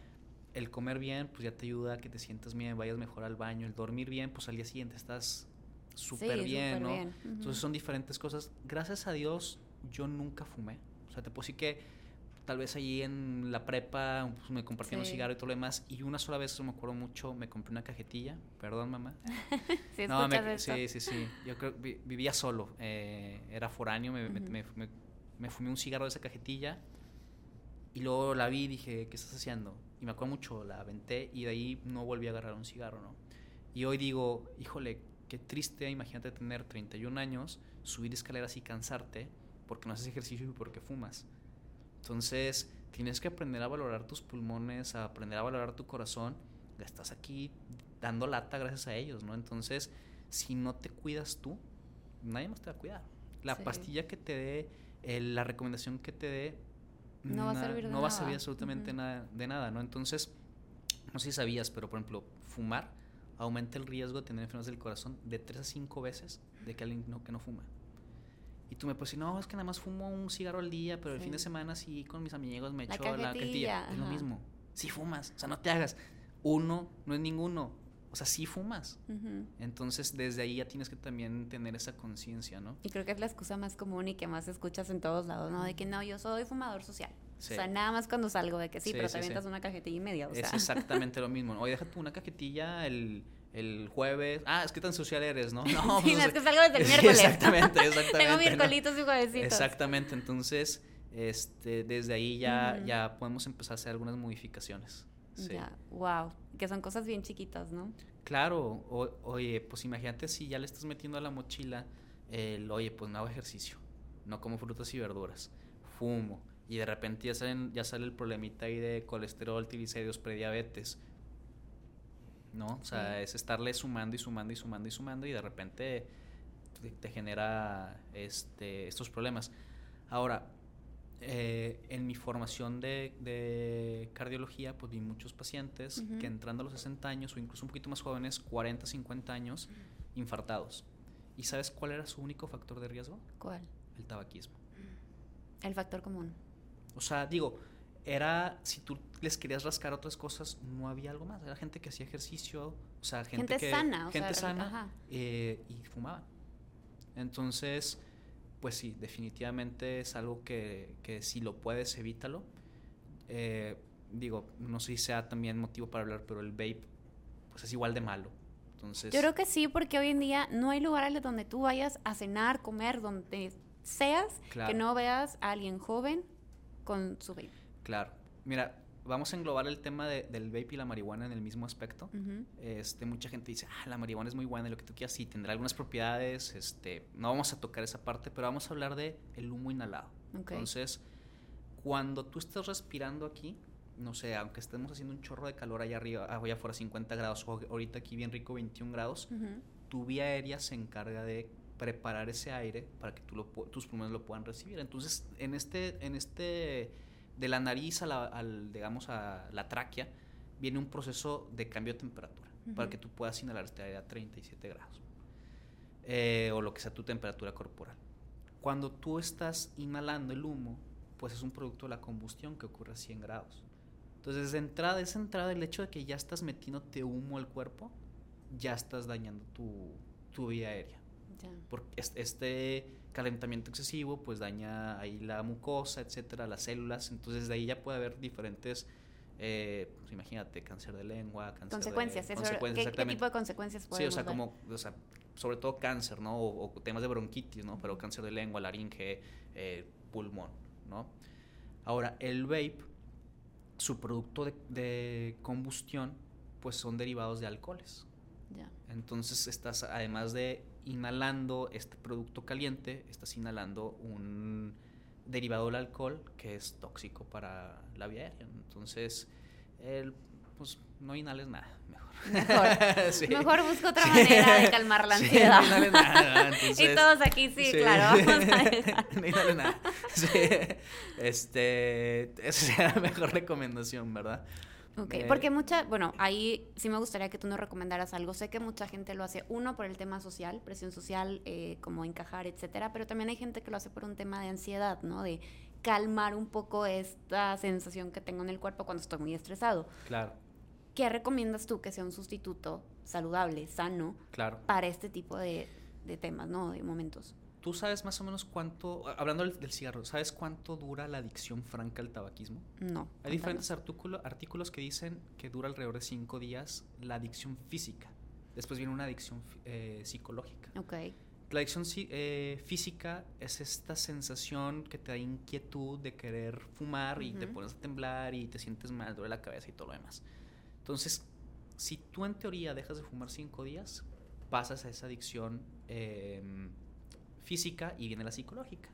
el comer bien, pues ya te ayuda a que te sientas bien, vayas mejor al baño, el dormir bien, pues al día siguiente estás súper bien, ¿no? Entonces son diferentes cosas. Gracias a Dios, yo nunca fumé. O sea, te puedo decir que tal vez allí en la prepa pues, me compartieron un cigarro y todo lo demás. Y una sola vez, me acuerdo mucho, me compré una cajetilla. Perdón, mamá. sí, no, sí, sí, sí. Yo creo vivía solo. Eh, era foráneo. Me, me, me, fumé un cigarro de esa cajetilla. Y luego la vi y dije, ¿qué estás haciendo? Y me acuerdo mucho, la aventé y de ahí no volví a agarrar un cigarro, ¿no? Y hoy digo, híjole, qué triste, imagínate tener 31 años, subir escaleras y cansarte porque no haces ejercicio y porque fumas. Entonces, tienes que aprender a valorar tus pulmones, a aprender a valorar tu corazón. Estás aquí dando lata gracias a ellos, ¿no? Entonces, si no te cuidas tú, nadie más te va a cuidar. La pastilla que te dé, la recomendación que te dé, no va a servir, no Va a servir absolutamente nada, de nada, ¿no? Entonces, no sé si sabías, pero por ejemplo, fumar aumenta el riesgo de tener enfermedades del corazón de 3 a 5 veces de que alguien no, que no fuma. Y tú me puedes decir, no, es que nada más fumo un cigarro al día, pero el fin de semana sí con mis amigos me echo la cajetilla. Es lo mismo. Sí fumas, o sea, no te hagas. Uno no es ninguno. O sea, sí fumas. Entonces, desde ahí ya tienes que también tener esa conciencia, ¿no? Y creo que es la excusa más común y que más escuchas en todos lados, ¿no? De que no, yo soy fumador social. O sea, nada más cuando salgo de que sí, pero te avientas una cajetilla y media. O Es exactamente lo mismo. Oye, déjate una cajetilla el, el jueves. Ah, es que tan social eres, ¿no? No, sí, pues, es que salgo desde el miércoles. exactamente, exactamente. Tengo miércolitos y juevesitos. Exactamente. Entonces, este, desde ahí ya, ya podemos empezar a hacer algunas modificaciones. Sí. Ya, wow. Que son cosas bien chiquitas, ¿no? Claro. oye, pues imagínate si ya le estás metiendo a la mochila el, oye, pues no hago ejercicio. No como frutas y verduras. Fumo y de repente ya, salen, ya sale el problemita ahí de colesterol, triglicéridos, prediabetes. ¿No? O sea, es estarle sumando y sumando y sumando y sumando y de repente te, genera este, estos problemas. Ahora, eh, en mi formación de, cardiología, pues vi muchos pacientes que entrando a los 60 años o incluso un poquito más jóvenes, 40, 50 años, infartados. ¿Y sabes cuál era su único factor de riesgo? ¿Cuál? El tabaquismo. El factor común. O sea, digo, era, si tú les querías rascar otras cosas, no había algo más. Era gente que hacía ejercicio, o sea, gente, gente sana. Gente sana eh, y fumaba. Entonces, pues sí, definitivamente es algo que, que si lo puedes, evítalo. Eh, digo, no sé si sea también motivo para hablar, pero el vape, pues es igual de malo. Entonces... Yo creo que sí, porque hoy en día no hay lugares donde tú vayas a cenar, comer, donde seas, que no veas a alguien joven con su vape. Claro. Mira, vamos a englobar el tema del vape y la marihuana en el mismo aspecto. este, mucha gente dice, ah, la marihuana es muy buena y lo que tú quieras, sí, tendrá algunas propiedades. Este, no vamos a tocar esa parte, pero vamos a hablar de el humo inhalado. Entonces, cuando tú estás respirando aquí, no sé, aunque estemos haciendo un chorro de calor allá arriba, allá afuera 50 grados, o ahorita aquí bien rico 21 grados, tu vía aérea se encarga de preparar ese aire para que tú lo, tus pulmones lo puedan recibir. Entonces, en este, en este, de la nariz a la, al, digamos, a la tráquea, viene un proceso de cambio de temperatura para que tú puedas inhalar este aire a 37 grados. Eh, o lo que sea tu temperatura corporal. Cuando tú estás inhalando el humo, pues es un producto de la combustión que ocurre a 100 grados. Entonces, de entrada, esa entrada, el hecho de que ya estás metiéndote humo al cuerpo, ya estás dañando tu, tu vía aérea. Porque este calentamiento excesivo pues daña ahí la mucosa, etcétera, las células. Entonces de ahí ya puede haber diferentes Eh, pues imagínate, cáncer de lengua, cáncer consecuencias, de... Eso, consecuencias, ¿qué, tipo de consecuencias Sí, o sea, como, o sea, sobre todo cáncer, ¿no? O, temas de bronquitis, ¿no? Pero cáncer de lengua, laringe, eh, pulmón, ¿no? Ahora, el vape, su producto de, de combustión, pues son derivados de alcoholes. Ya. Entonces estás, además de inhalando este producto caliente, estás inhalando un derivado del alcohol que es tóxico para la vía aérea. Entonces, el, pues no inhales nada, mejor. Mejor, mejor busco otra manera de calmar la ansiedad. no inhales nada. y todos aquí, sí, claro, vamos a No inhales nada. Este, esa sería la mejor recomendación, ¿verdad? Ok, porque mucha, bueno, ahí sí me gustaría que tú nos recomendaras algo. Sé que mucha gente lo hace, uno, por el tema social, presión social, eh, como encajar, etcétera, pero también hay gente que lo hace por un tema de ansiedad, ¿no? De calmar un poco esta sensación que tengo en el cuerpo cuando estoy muy estresado. Claro. ¿Qué recomiendas tú que sea un sustituto saludable, sano, claro. para este tipo de, de temas, ¿no? De momentos. ¿Tú sabes más o menos cuánto, hablando del, cigarro, ¿sabes cuánto dura la adicción franca al tabaquismo? No. Hay diferentes artículos que dicen que dura alrededor de cinco días la adicción física. Después viene una adicción eh, psicológica. Ok. La adicción eh, física es esta sensación que te da inquietud de querer fumar y te pones a temblar y te sientes mal, duele la cabeza y todo lo demás. Entonces, si tú en teoría dejas de fumar cinco días, pasas a esa adicción em, física y viene la psicológica.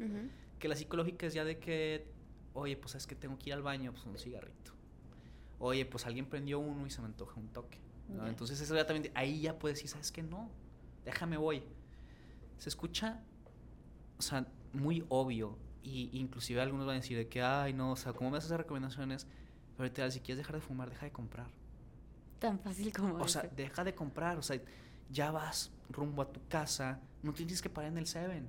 Que la psicológica es ya de que, oye, pues es que tengo que ir al baño, pues un cigarrito. Oye, pues alguien prendió uno y se me antoja un toque. Entonces eso ya también, ahí ya puedes decir, ¿sabes qué? No, déjame voy. Se escucha, o sea, muy obvio. Y inclusive algunos van a decir de que, ay, no, o sea, ¿cómo me haces esas recomendaciones? Pero ahorita, si quieres dejar de fumar, deja de comprar. Tan fácil como O sea, deja de comprar. O sea, ya vas rumbo a tu casa, no tienes que parar en el Seven.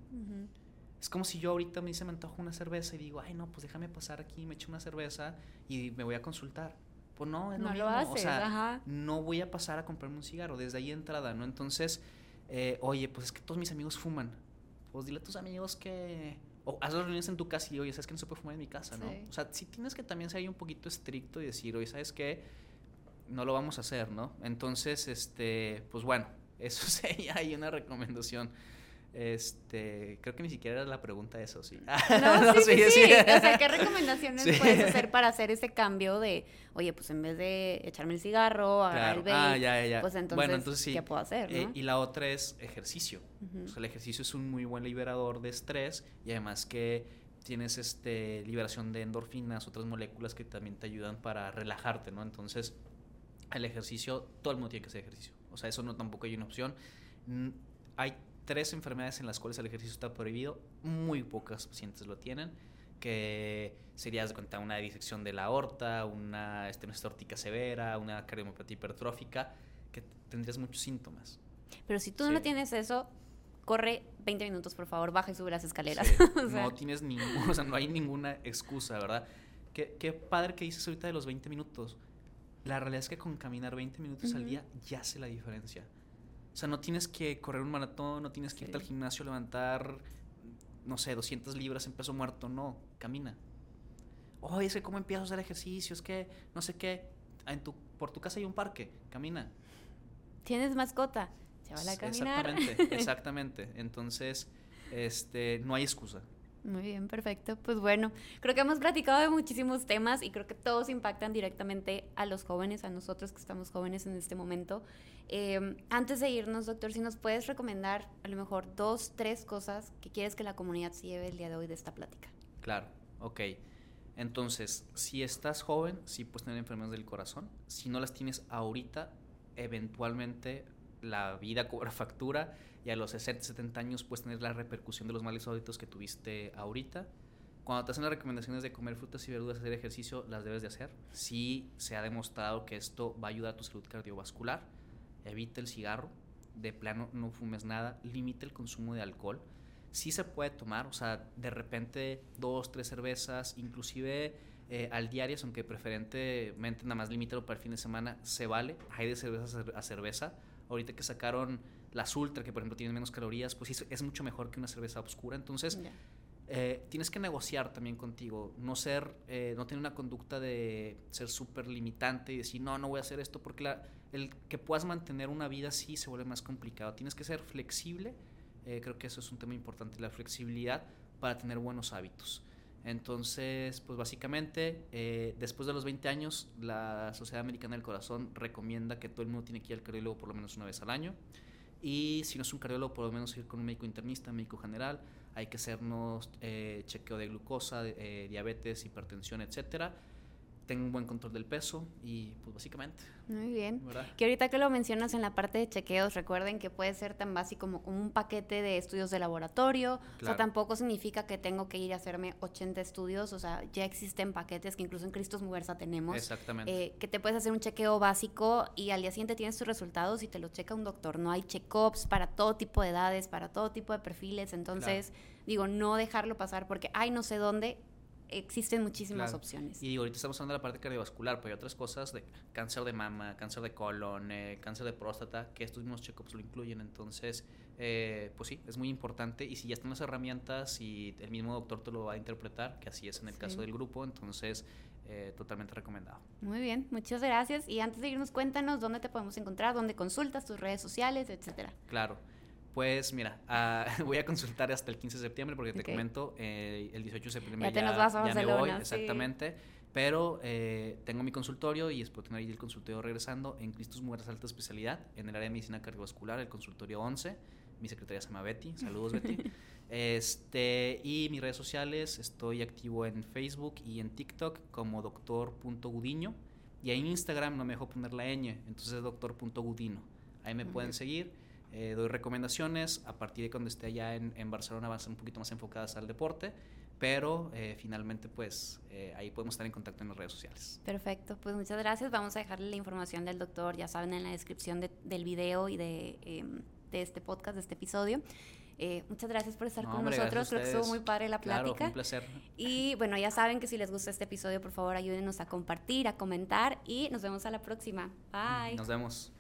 Es como si yo ahorita me dice me antojo una cerveza y digo, ay no, pues déjame pasar aquí, me echo una cerveza y me voy a consultar. Pues no, es lo mismo. o sea, no voy a pasar a comprarme un cigarro desde ahí entrada, ¿no? Entonces, eh, oye, pues es que todos mis amigos fuman. Pues dile a tus amigos que o haz las reuniones en tu casa y oye, sabes que no se puede fumar en mi casa, ¿no? O sea, si tienes que también ser ahí un poquito estricto y decir, oye, ¿sabes qué? No lo vamos a hacer, ¿no? Entonces, este, pues bueno, eso sería ahí una recomendación. Este, creo que ni siquiera era la pregunta eso, sí. No, sí, sí, sí, O sea, ¿qué recomendaciones puedes hacer para hacer ese cambio de, oye, pues en vez de echarme el cigarro, agarrar el vape, ah, ya, ya. pues entonces, bueno, entonces ¿qué puedo hacer? Eh, y la otra es ejercicio. o sea, el ejercicio es un muy buen liberador de estrés y además que tienes este liberación de endorfinas, otras moléculas que también te ayudan para relajarte, ¿no? Entonces, el ejercicio, todo el mundo tiene que hacer ejercicio. O sea, eso no tampoco hay una opción. Hay tres enfermedades en las cuales el ejercicio está prohibido. Muy pocas pacientes lo tienen. Que sería de cuenta una disección de la aorta, una estenosis órtica severa, una cardiomopatía hipertrófica, que tendrías muchos síntomas. Pero si tú no tienes eso, corre 20 minutos, por favor, baja y sube las escaleras. No tienes ningún, o sea, no hay ninguna excusa, ¿verdad? Qué, qué padre que dices ahorita de los 20 minutos la realidad es que con caminar 20 minutos al día ya hace la diferencia. O sea, no tienes que correr un maratón, no tienes que irte al gimnasio a levantar, no sé, 200 libras en peso muerto, no, camina. Oye, es que cómo empiezo a hacer ejercicio, es que no sé qué, en tu, por tu casa hay un parque, camina. Tienes mascota, se va a caminar. Exactamente, exactamente. Entonces, este, no hay excusa. Muy bien, perfecto. Pues bueno, creo que hemos platicado de muchísimos temas y creo que todos impactan directamente a los jóvenes, a nosotros que estamos jóvenes en este momento. Em, antes de irnos, doctor, si nos puedes recomendar a lo mejor dos, tres cosas que quieres que la comunidad se lleve el día de hoy de esta plática. Claro, ok. Entonces, si estás joven, sí puedes tener enfermedades del corazón. Si no las tienes ahorita, eventualmente la vida cobra factura y a los 60, 70 años puedes tener la repercusión de los males hábitos que tuviste ahorita. Cuando te hacen las recomendaciones de comer frutas y verduras, hacer ejercicio, las debes de hacer. Si se ha demostrado que esto va a ayudar a tu salud cardiovascular. Evita el cigarro, de plano no fumes nada, limita el consumo de alcohol. Sí se puede tomar, o sea, de repente dos, tres cervezas, inclusive eh, al diario, aunque preferentemente nada más limítalo para el fin de semana, se vale. Hay de cerveza a cerveza. Ahorita que sacaron las ultra, que por ejemplo tienen menos calorías, pues es mucho mejor que una cerveza oscura. Entonces, eh, tienes que negociar también contigo, no ser, eh, no tener una conducta de ser súper limitante y decir, no, no voy a hacer esto, porque la, el que puedas mantener una vida así se vuelve más complicado. Tienes que ser flexible, eh, creo que eso es un tema importante, la flexibilidad para tener buenos hábitos. Entonces, pues básicamente, después de los 20 años, la Sociedad Americana del Corazón recomienda que todo el mundo tiene que ir al cardiólogo por lo menos una vez al año. Y si no es un cardiólogo, por lo menos ir con un médico internista, médico general, hay que hacernos eh, chequeo de glucosa, eh, diabetes, hipertensión, etcétera. Tengo un buen control del peso y pues básicamente. Muy bien. Que ahorita que lo mencionas en la parte de chequeos, recuerden que puede ser tan básico como un paquete de estudios de laboratorio. O sea, tampoco significa que tengo que ir a hacerme 80 estudios. O sea, ya existen paquetes que incluso en Cristos Mujerza tenemos. Exactamente. Eh, que te puedes hacer un chequeo básico y al día siguiente tienes tus resultados y te lo checa un doctor. No hay check-ups para todo tipo de edades, para todo tipo de perfiles. Entonces, digo, no dejarlo pasar porque, ay, no sé dónde existen muchísimas opciones. Y ahorita estamos hablando de la parte cardiovascular, pero hay otras cosas de cáncer de mama, cáncer de colon, eh, cáncer de próstata, que estos mismos check-ups lo incluyen. Entonces, eh, pues sí, es muy importante. Y si ya están las herramientas y el mismo doctor te lo va a interpretar, que así es en el caso del grupo, entonces eh, totalmente recomendado. Muy bien, muchas gracias. Y antes de irnos, cuéntanos dónde te podemos encontrar, dónde consultas, tus redes sociales, etcétera. Claro. Pues mira, ah, voy a consultar hasta el 15 de septiembre porque te comento, eh, el 18 de septiembre ya, te nos vas a ya me voy, exactamente. Pero eh, tengo mi consultorio y espero tener ahí el consultorio regresando en Cristus Mujeres Alta Especialidad, en el área de medicina cardiovascular, el consultorio 11. Mi secretaria se llama Betty. Saludos, Betty. Este, y mis redes sociales, estoy activo en Facebook y en TikTok como doctor.gudiño. Y ahí en Instagram no me dejo poner la ñ, entonces es doctor.gudino. Ahí me pueden seguir. Eh, doy recomendaciones. A partir de cuando esté allá en, en, Barcelona van a ser un poquito más enfocadas al deporte. Pero eh, finalmente, pues eh, ahí podemos estar en contacto en las redes sociales. Perfecto, pues muchas gracias. Vamos a dejarle la información del doctor, ya saben, en la descripción del video y de, em, de este podcast, de este episodio. muchas gracias por estar con nosotros. Creo que estuvo muy padre la plática. Claro, un placer. Y bueno, ya saben que si les gusta este episodio, por favor, ayúdenos a compartir, a comentar y nos vemos a la próxima. Bye. Nos vemos.